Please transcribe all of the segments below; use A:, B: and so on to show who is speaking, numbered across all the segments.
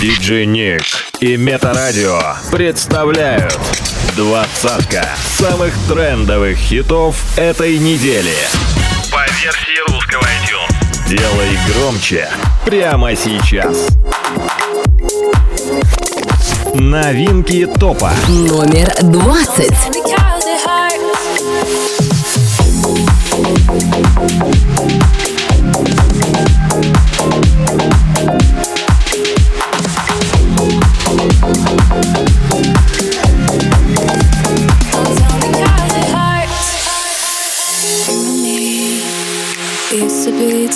A: Диджей Ник и Метарадио представляют двадцатка самых трендовых хитов этой недели.
B: По версии русского iTunes.
A: Делай громче прямо сейчас. Новинки топа.
C: Номер двадцать.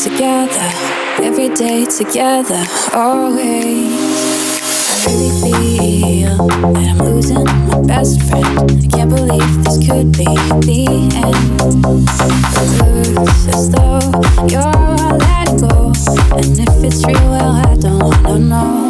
D: together, every day together, always. I really feel that I'm losing my best friend. I can't believe this could be the end. It looks as though you're letting go. And if it's real, well, I don't wanna know.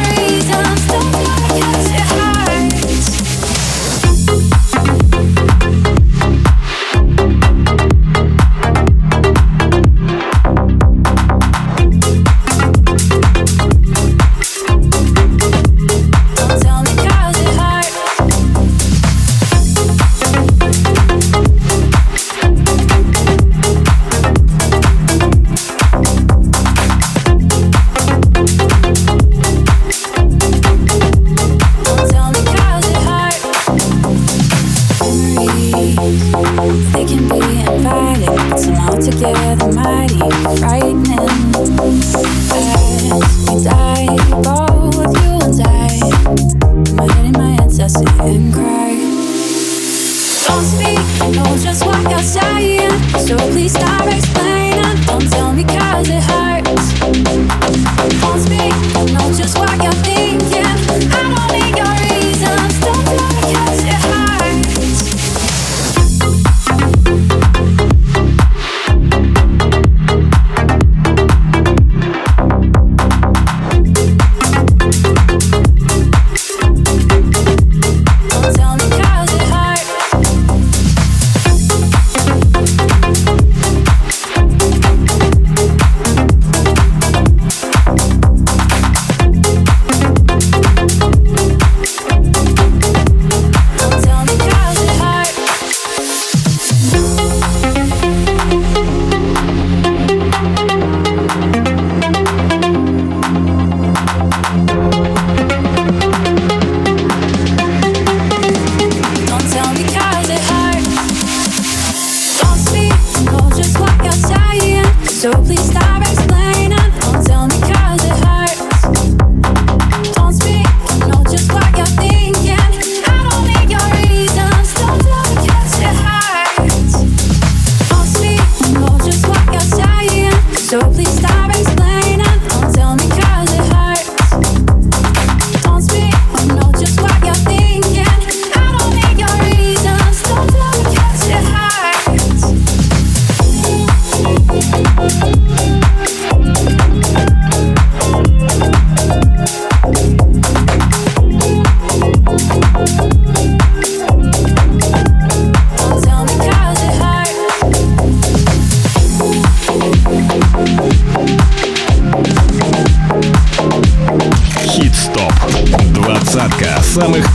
D: They can be invited, but somehow together mighty frightening. As we die, both you and I. My head in my hands, I sit and cry. Don't speak, know just what you're saying. So please
A: direct.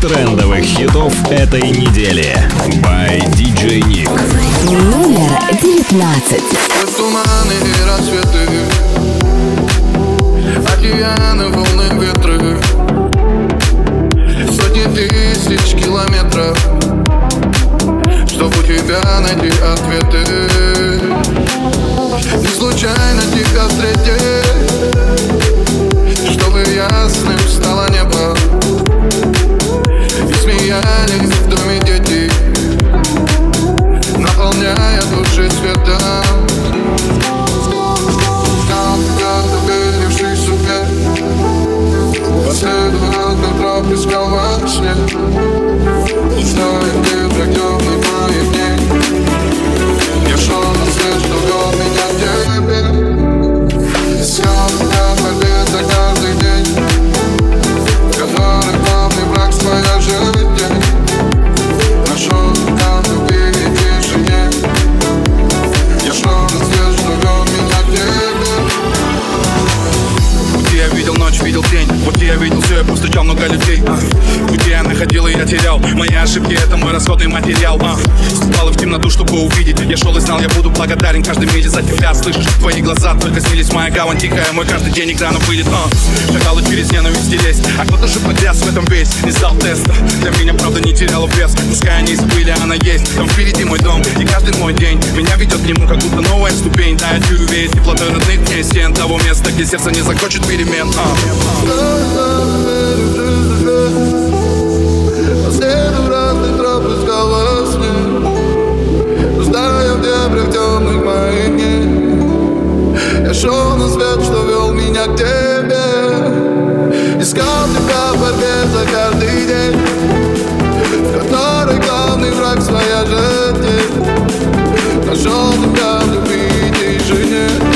A: трендовых хитов этой недели. By DJ Nick.
C: Номер девятнадцать.
E: гавань тихая, мой каждый день экраном будет он. Шакалы через ненависть дерись, а кто-то же погряз в этом весь Не сдал теста, для меня правда не теряла вес. Пускай они забыли, она есть, там впереди мой дом И каждый мой день. Меня ведет к нему, как будто новая ступень. Да, я чую веет теплотой родных мне стен Того места, где сердце не захочет перемен.
C: А. I'll Тушеный свет, что вел меня к тебе. Искал тебя в борьбе за каждый день. В которой главный враг своя жизнь Нашел тебя в любви и тишине.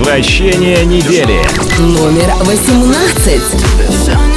A: Возвращение недели.
F: Номер 18.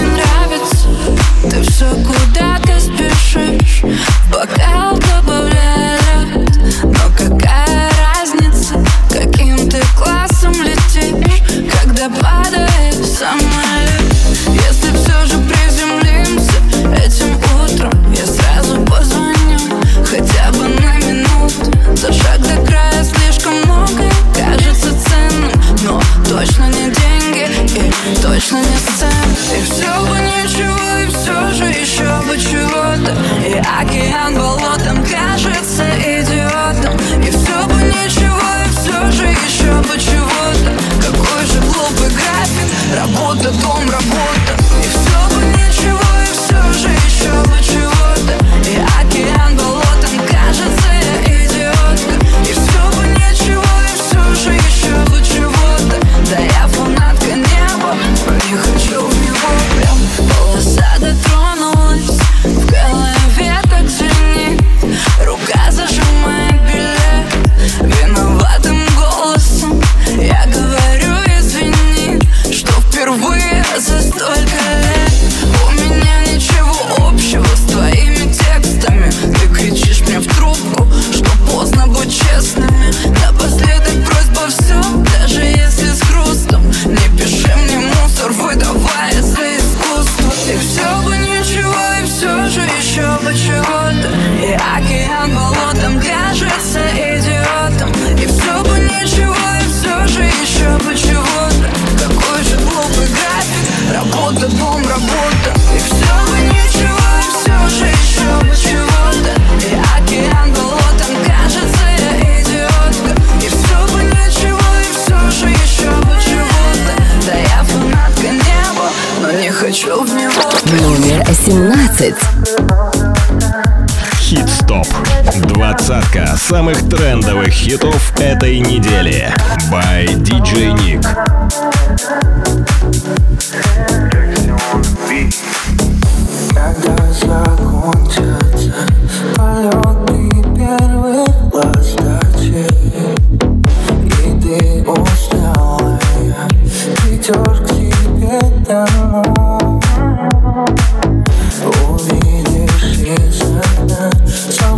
G: Pero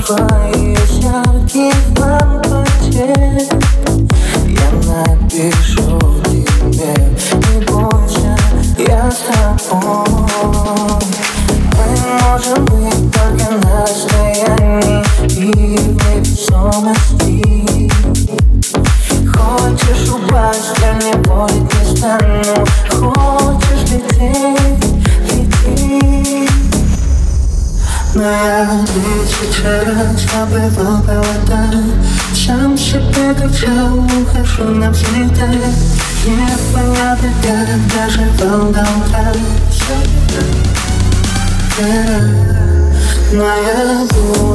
F: fun. проживал
A: долго Моя боль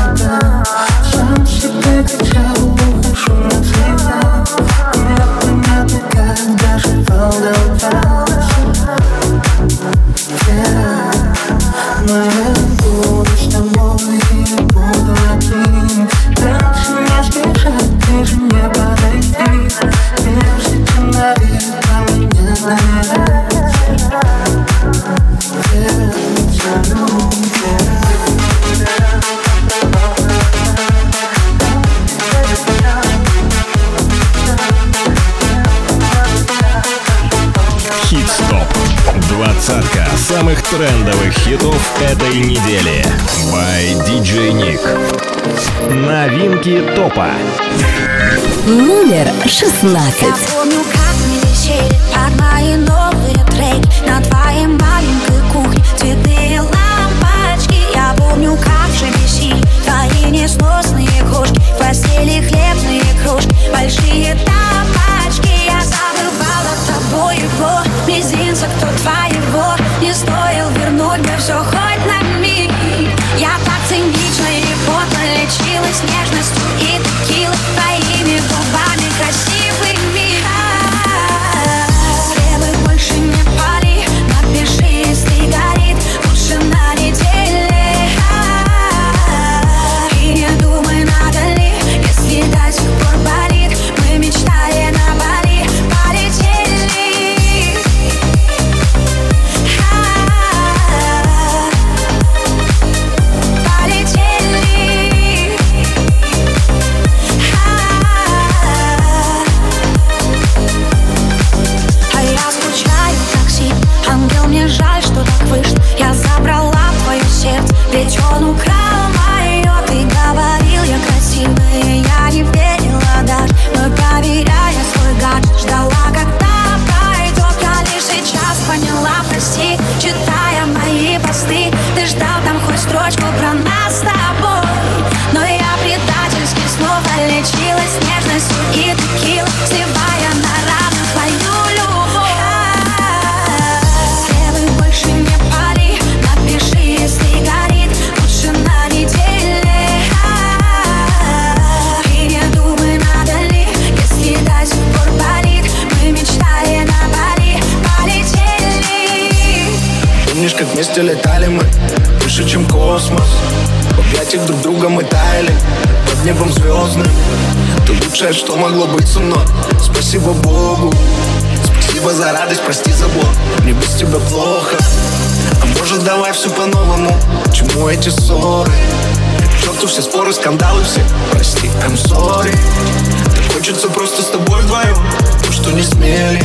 A: трендовых хитов этой недели. By DJ Nick. Новинки топа.
H: Номер 16.
I: Я помню, как висели мои новые треки на твоей маленькой кухне цветные лампочки. Я помню, как же бесили твои несносные кошки, в постели хлебные кружки, большие тапочки. Я забывала тобой его. Мизинца, кто твоего Не стоил вернуть мне все хоть на миг. Я так цинично
J: могло быть сумно Спасибо Богу. Спасибо за радость, прости за блок Мне без тебя плохо. А может давай все по-новому? Чему эти ссоры? К черту все споры, скандалы все. Прости, I'm sorry. Так хочется просто с тобой вдвоем То, ну что не смели?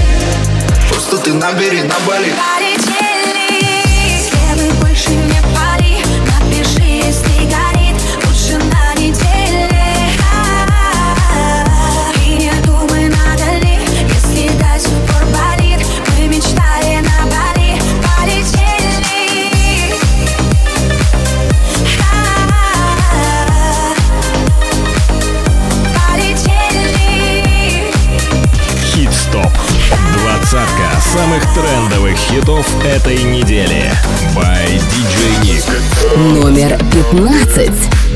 J: Просто ты набери на
I: болит Полетели
A: С кем больше не хитов этой недели. By DJ Nick.
H: Номер 15.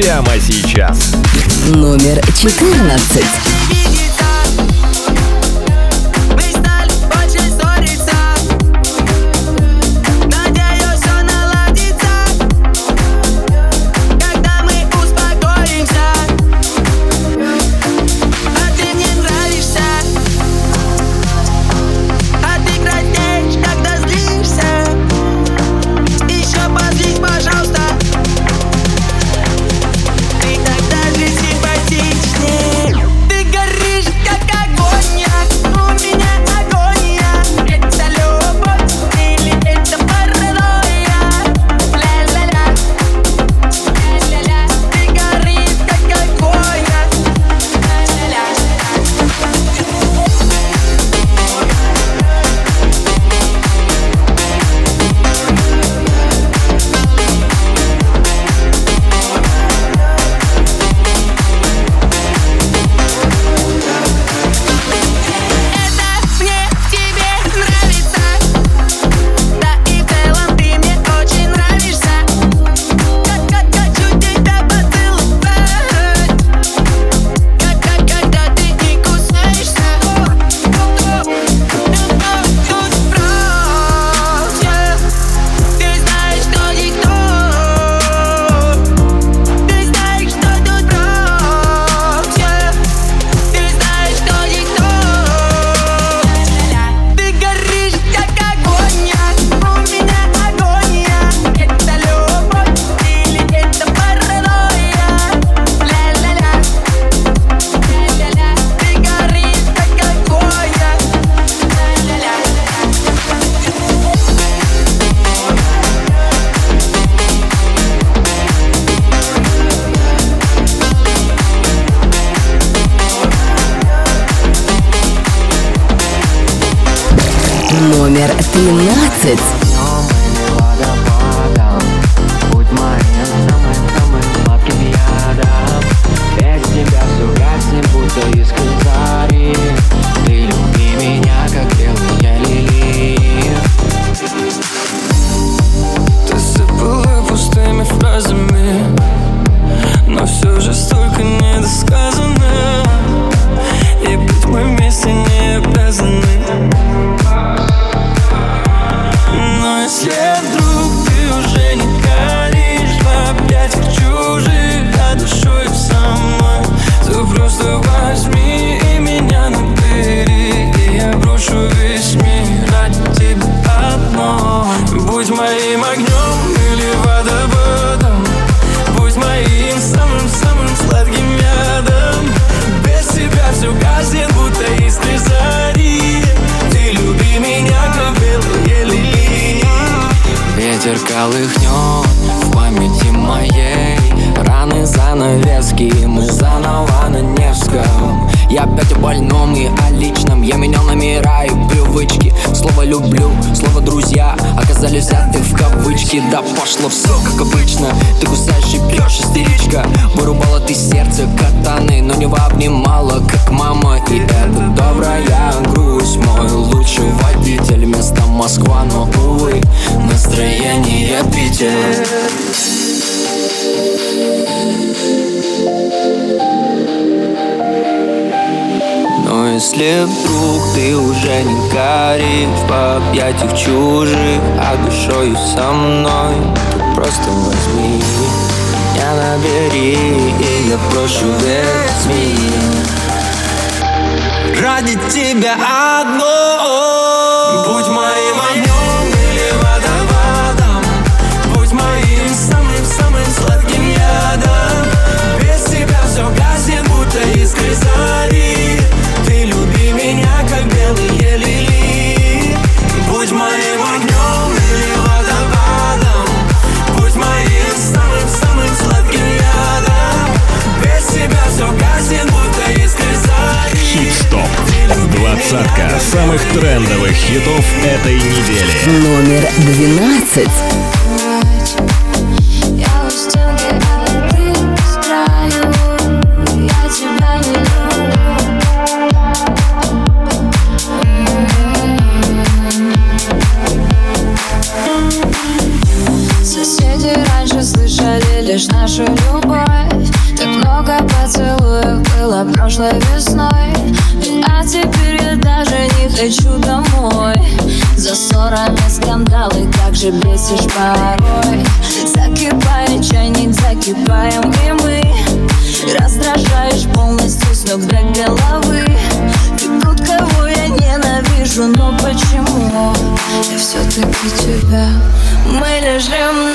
K: прямо сейчас.
L: Номер
M: 14. если вдруг ты уже не горишь В объятиях чужих, а душою со мной. Просто возьми меня набери И я прошу верь, Ради тебя одной.
K: Двадцатка самых трендовых хитов этой недели.
L: Номер
D: двенадцать. шутишь порой. Закипает чайник, закипаем и мы Раздражаешь полностью с ног до головы. Ты тот, кого я ненавижу, но почему? Я все-таки тебя. Мы лежим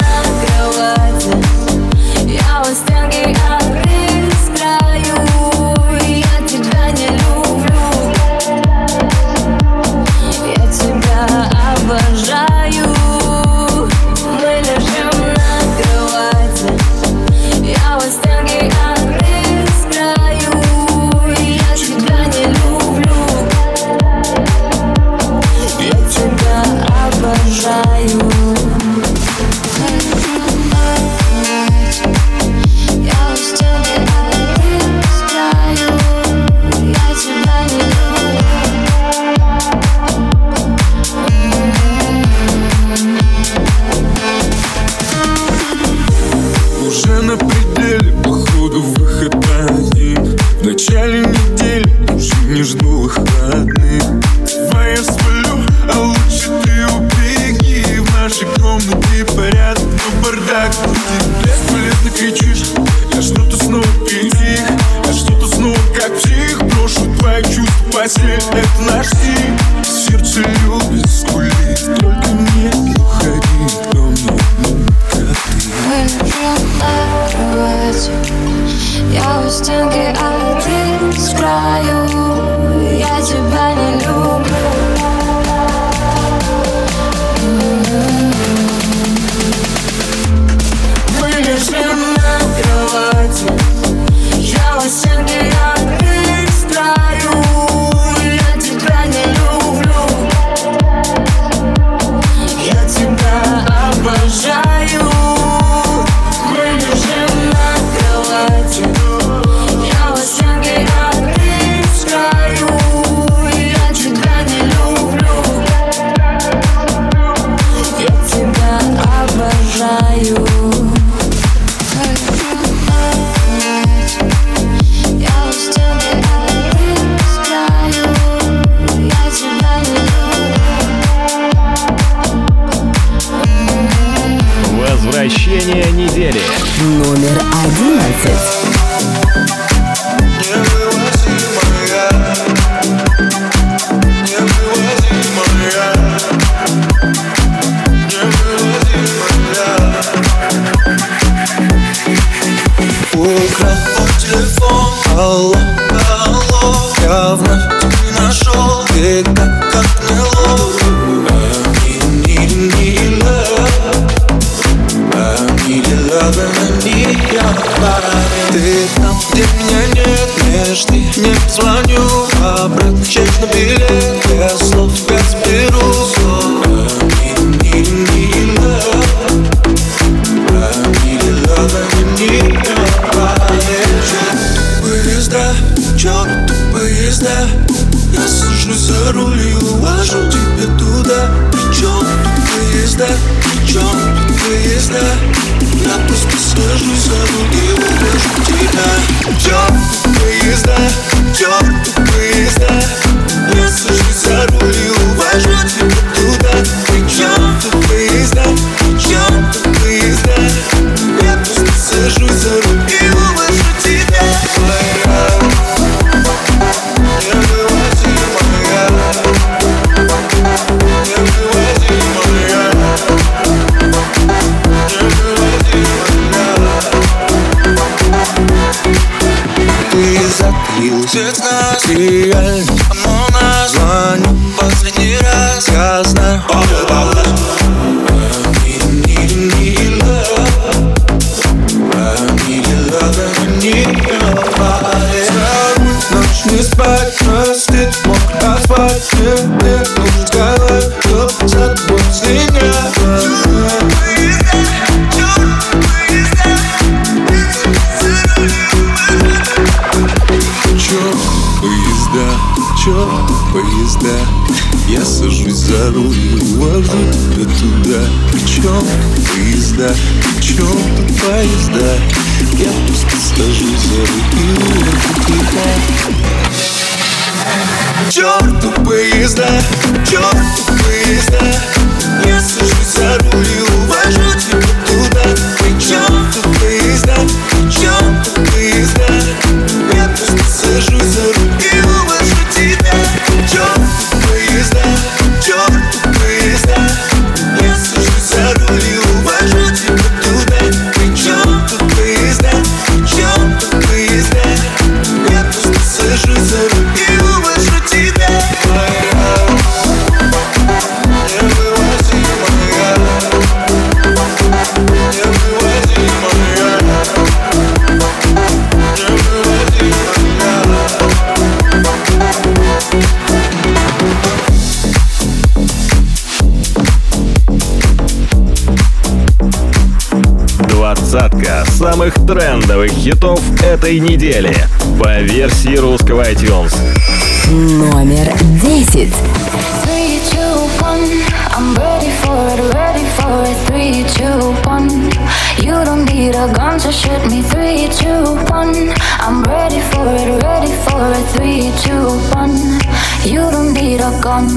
D: дороги вождут тебя
N: туда. Причем поезда, причем тут поезда. Я просто стажизер и лопухлипа Черту поезда, черту поезда.
O: Не
N: сажусь за руль
K: первых хитов этой недели по версии русского iTunes.
L: Номер
D: 10. I'm ready for it, ready for it. Three, two, one. You don't need a gun to shoot me. Three, two, one. I'm ready for it, ready for it. Three, two, one. You don't need a gun.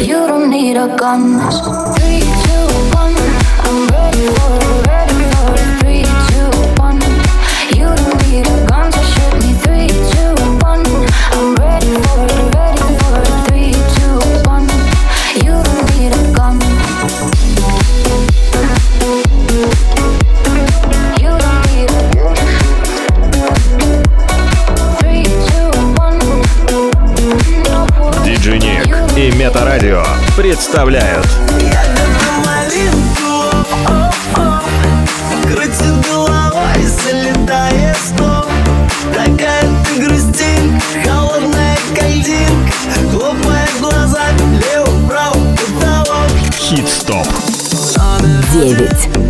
D: You don't need a gun. Three, two, one. I'm ready for.
K: Метарадио представляют.
P: Крутит головой, залетая
K: Хит-стоп
D: 9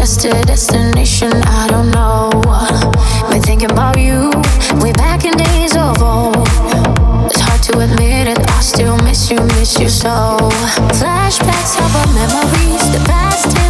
D: just a destination I don't know. Been thinking about you way back in days of old. It's hard to admit it, I still miss you, miss you so. Flashbacks of our memories, the past.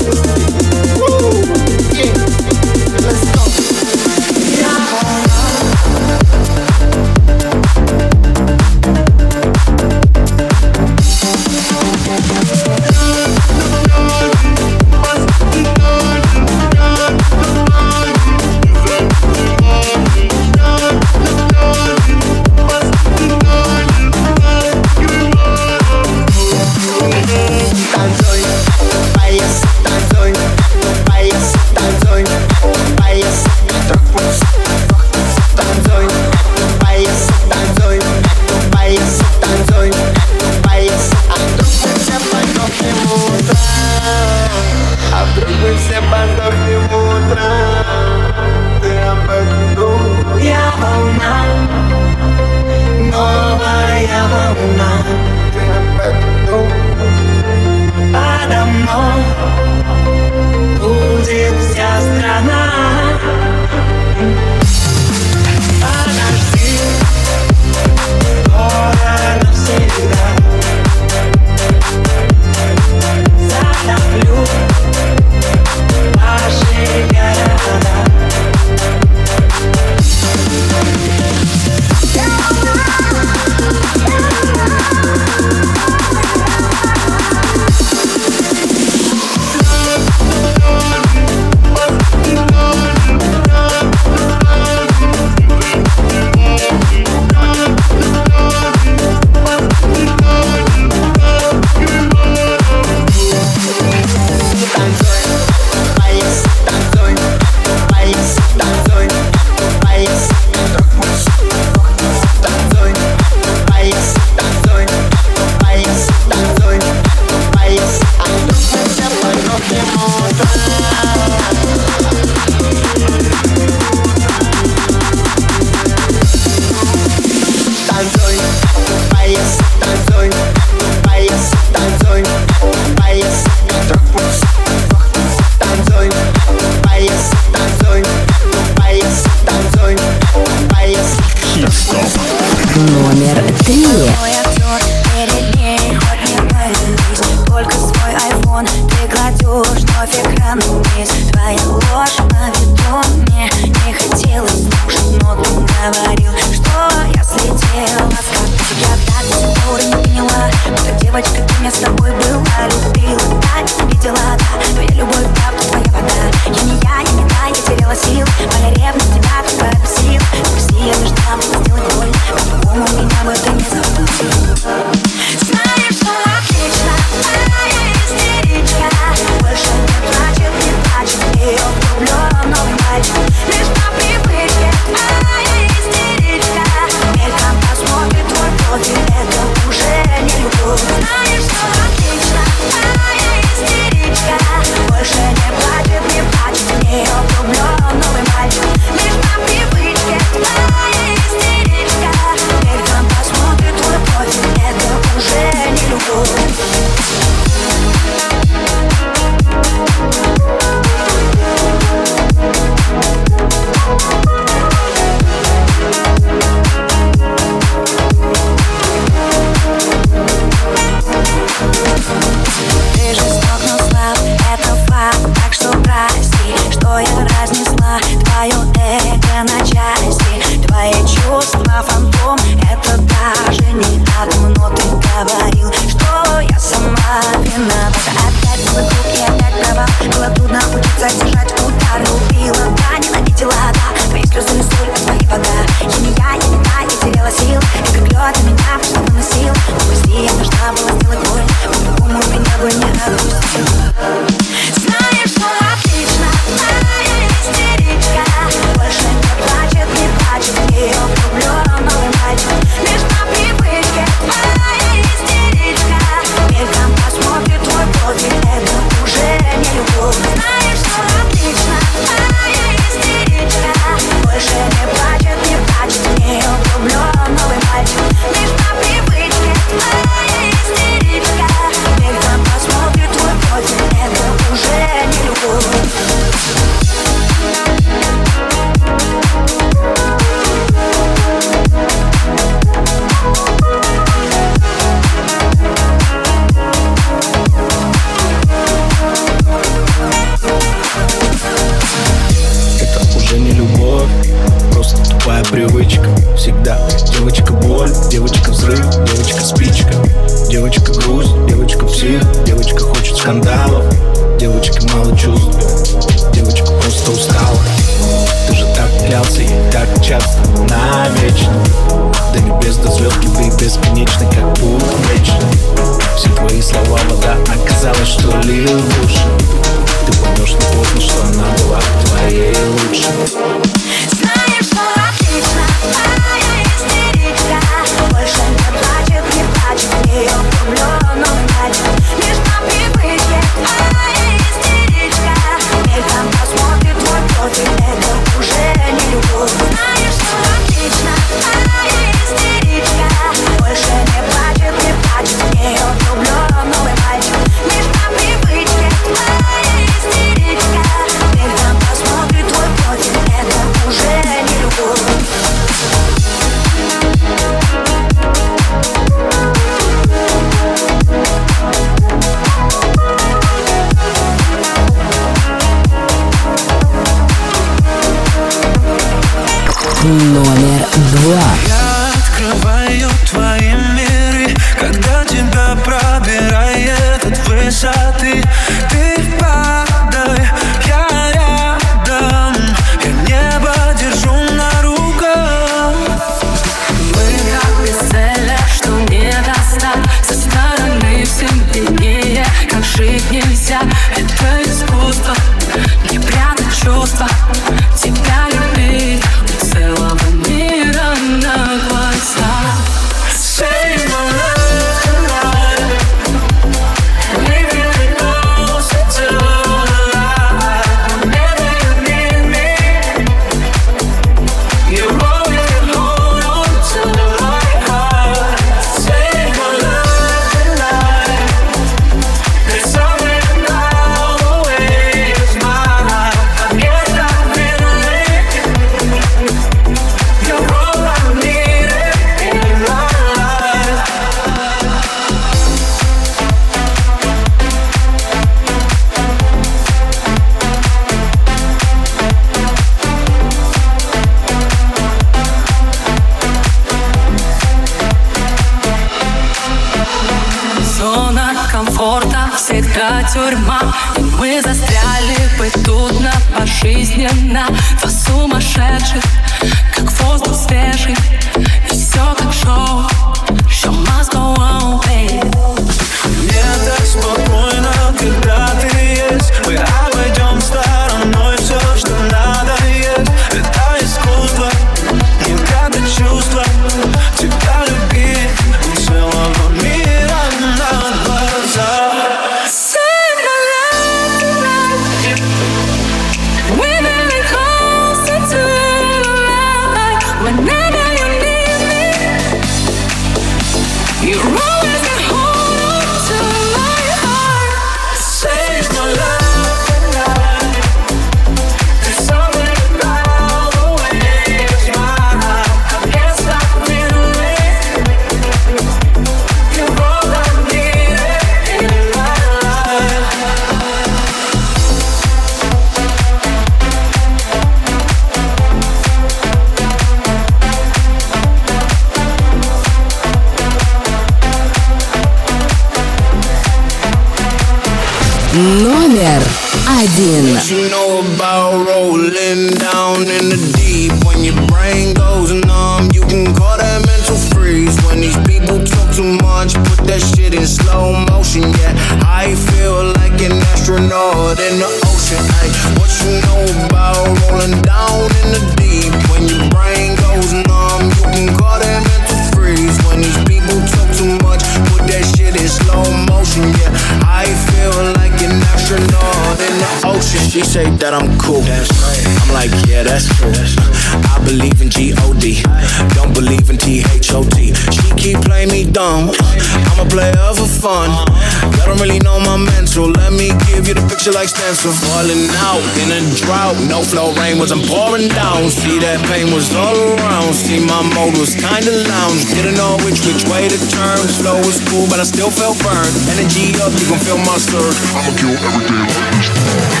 O: Falling out in a drought. No flow rain wasn't pouring down. See that pain was all around. See my mode was kinda lounge. Didn't know which which way to turn. Slow was cool, but I still felt burned. Energy up, you gon' feel my surge. I'ma kill everything like this.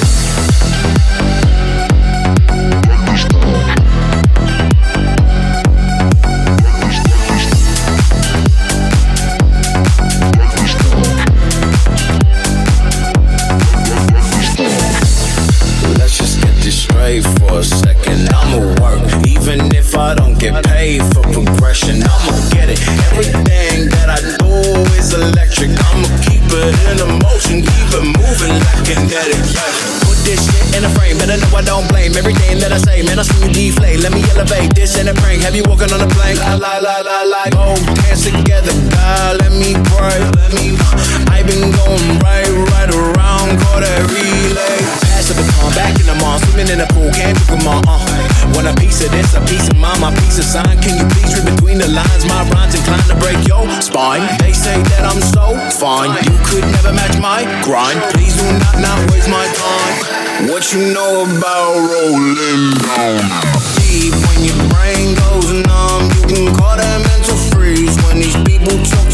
O: Blame everything that I say. Man, I see you deflate. Let me elevate this in a prank. Have you walking on a plane? La la la la la. Oh, dance together, God. Let me pray. Let me. I've been going right, right around, call that relay. Baton, back in the mall, swimming in the pool, can't pick 'em all. Uh. Want a piece of this, a piece of mine, my piece of sign. Can you please read between the lines? My rhymes inclined to break your spine. They say that I'm so fine, you could never match my grind. Please do not not waste my time. What you know about rolling down? Deep when your brain goes numb, you can call that